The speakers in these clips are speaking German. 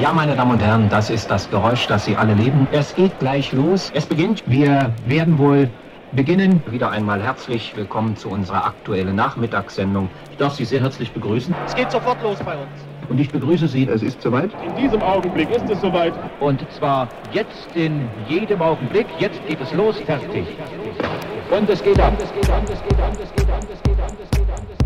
Ja, meine Damen und Herren, das ist das Geräusch, das Sie alle lieben. Es geht gleich los. Es beginnt. Wir werden wohl beginnen. Wieder einmal herzlich willkommen zu unserer aktuellen Nachmittagssendung. Ich darf Sie sehr herzlich begrüßen. Es geht sofort los bei uns. Und ich begrüße Sie. Es ist soweit. In diesem Augenblick ist es soweit. Und zwar jetzt in jedem Augenblick. Jetzt geht es los. Fertig. Und es geht ab. Und es geht ab. Und es geht ab. Und es geht ab. Und es geht ab.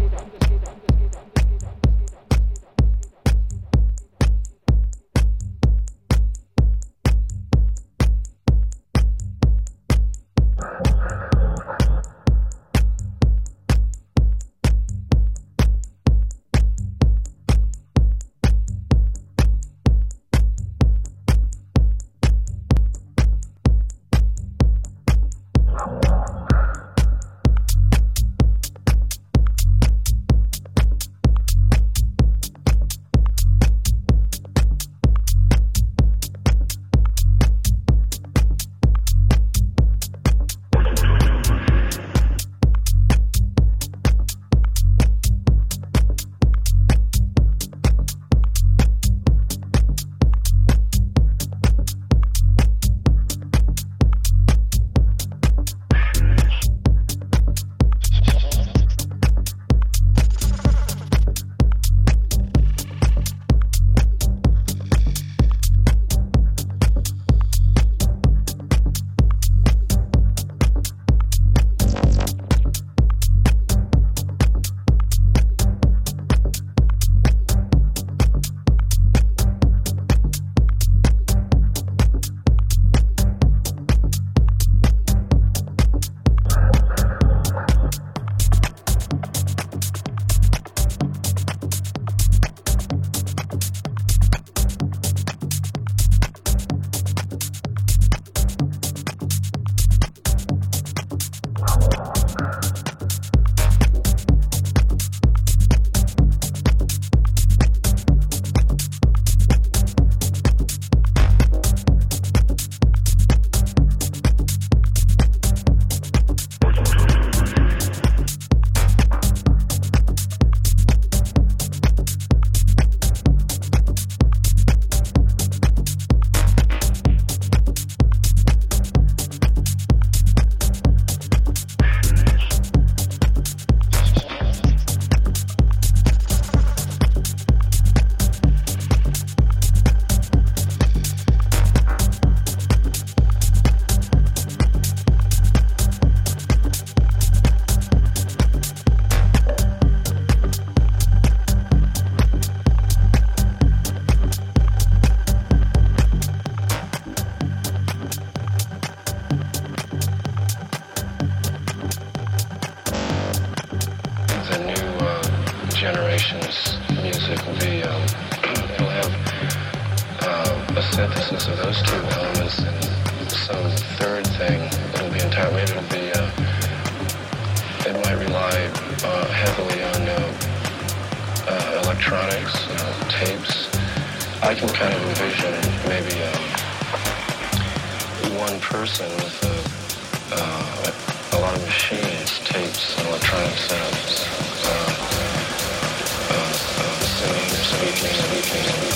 person with a, uh, a lot of machines, tapes, electronic setups, uh, uh, uh, singing, speaking, speaking.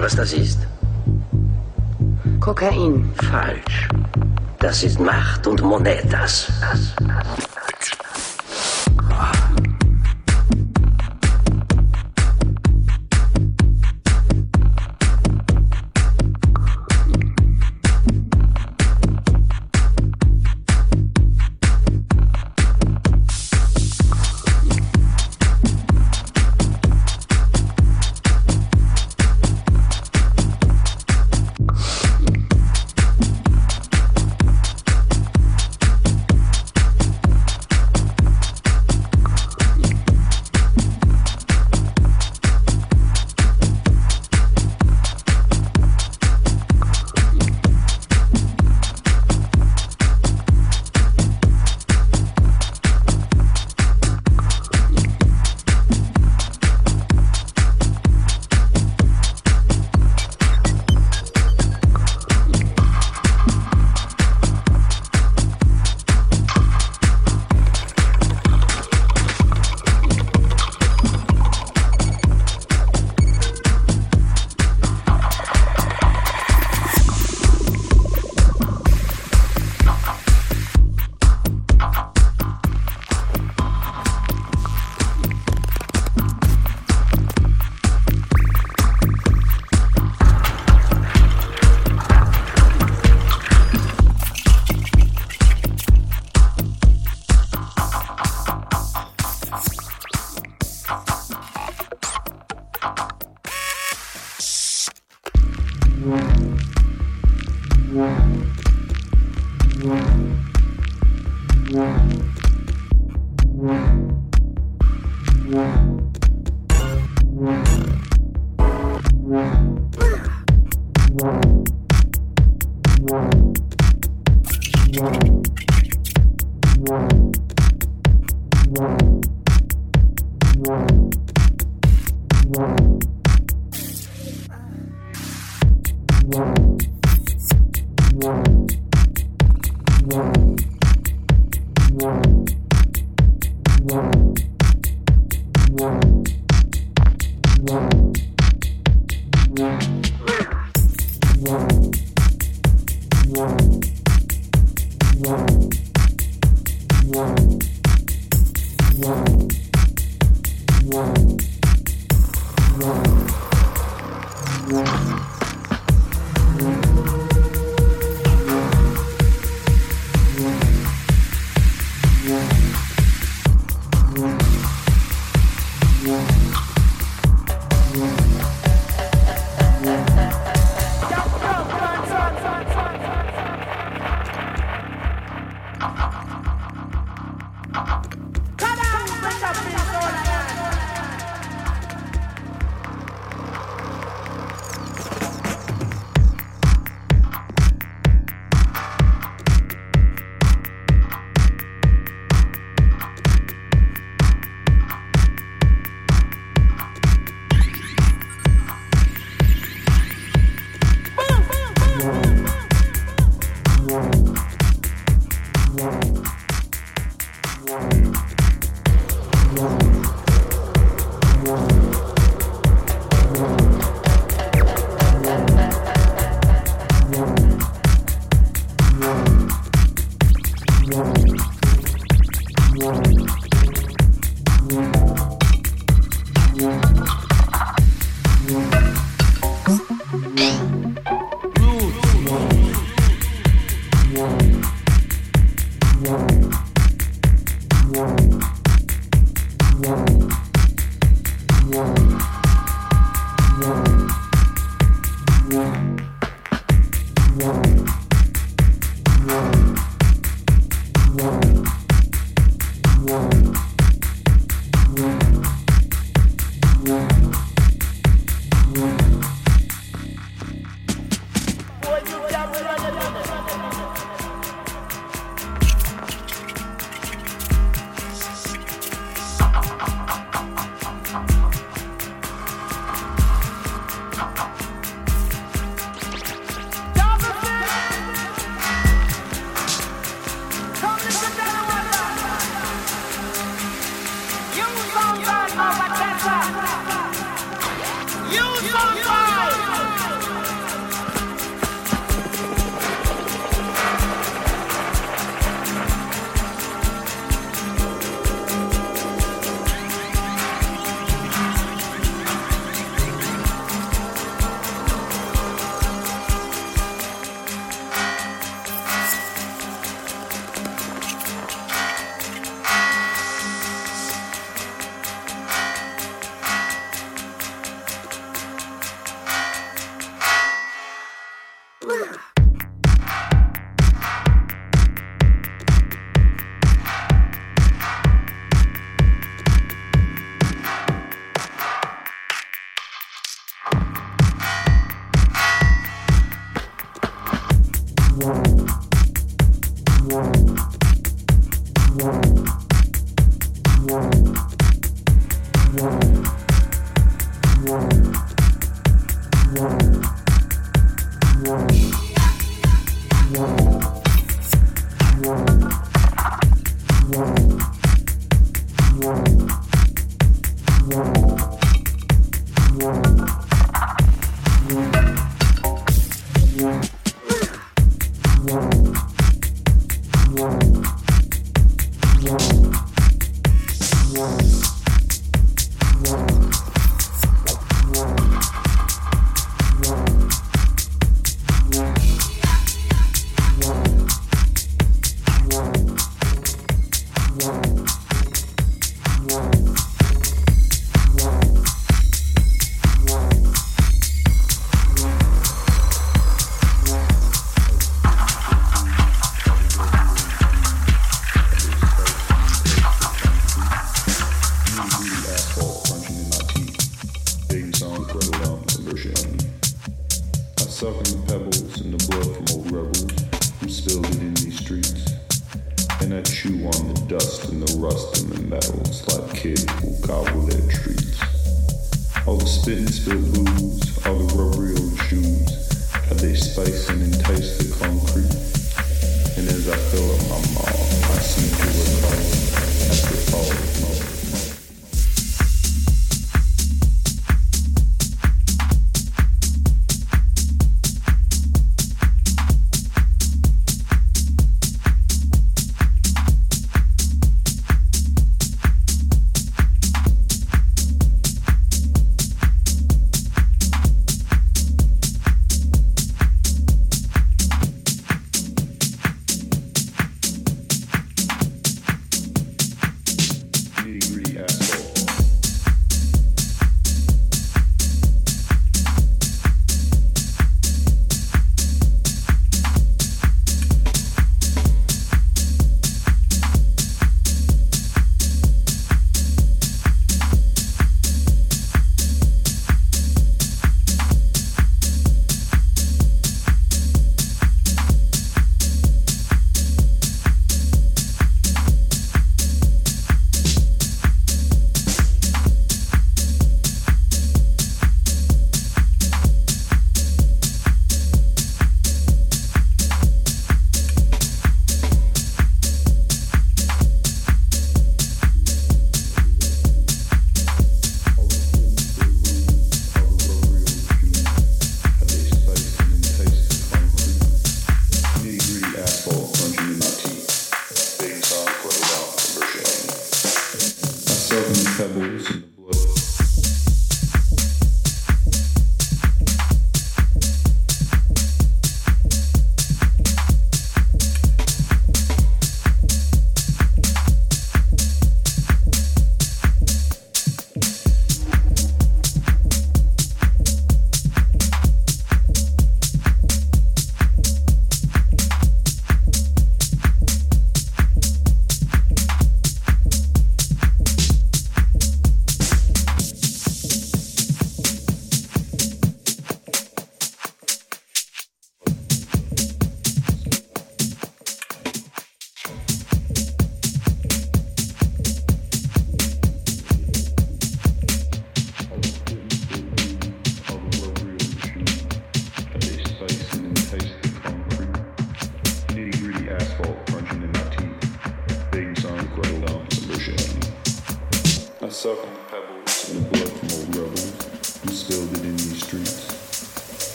anestesi està 6.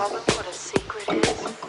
problem what a secret is?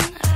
skin.